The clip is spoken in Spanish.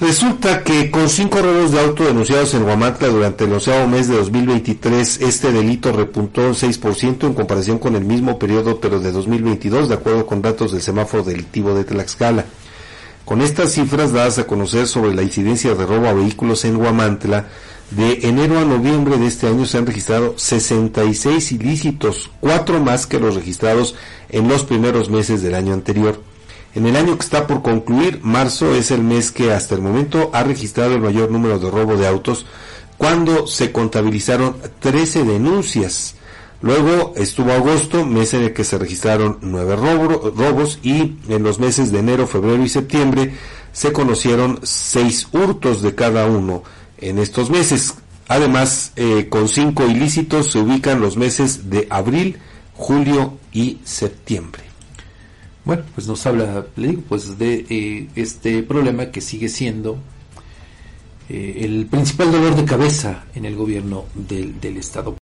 Resulta que con cinco robos de auto denunciados en Huamantla durante el onceavo mes de 2023, este delito repuntó un 6% en comparación con el mismo periodo pero de 2022, de acuerdo con datos del semáforo delictivo de Tlaxcala. Con estas cifras dadas a conocer sobre la incidencia de robo a vehículos en Huamantla, de enero a noviembre de este año se han registrado 66 ilícitos, cuatro más que los registrados en los primeros meses del año anterior. En el año que está por concluir, marzo es el mes que hasta el momento ha registrado el mayor número de robo de autos, cuando se contabilizaron 13 denuncias. Luego estuvo agosto, mes en el que se registraron nueve robos y en los meses de enero, febrero y septiembre se conocieron seis hurtos de cada uno en estos meses. Además, eh, con cinco ilícitos se ubican los meses de abril, julio y septiembre. Bueno, pues nos habla, le digo, pues de eh, este problema que sigue siendo eh, el principal dolor de cabeza en el gobierno del, del Estado.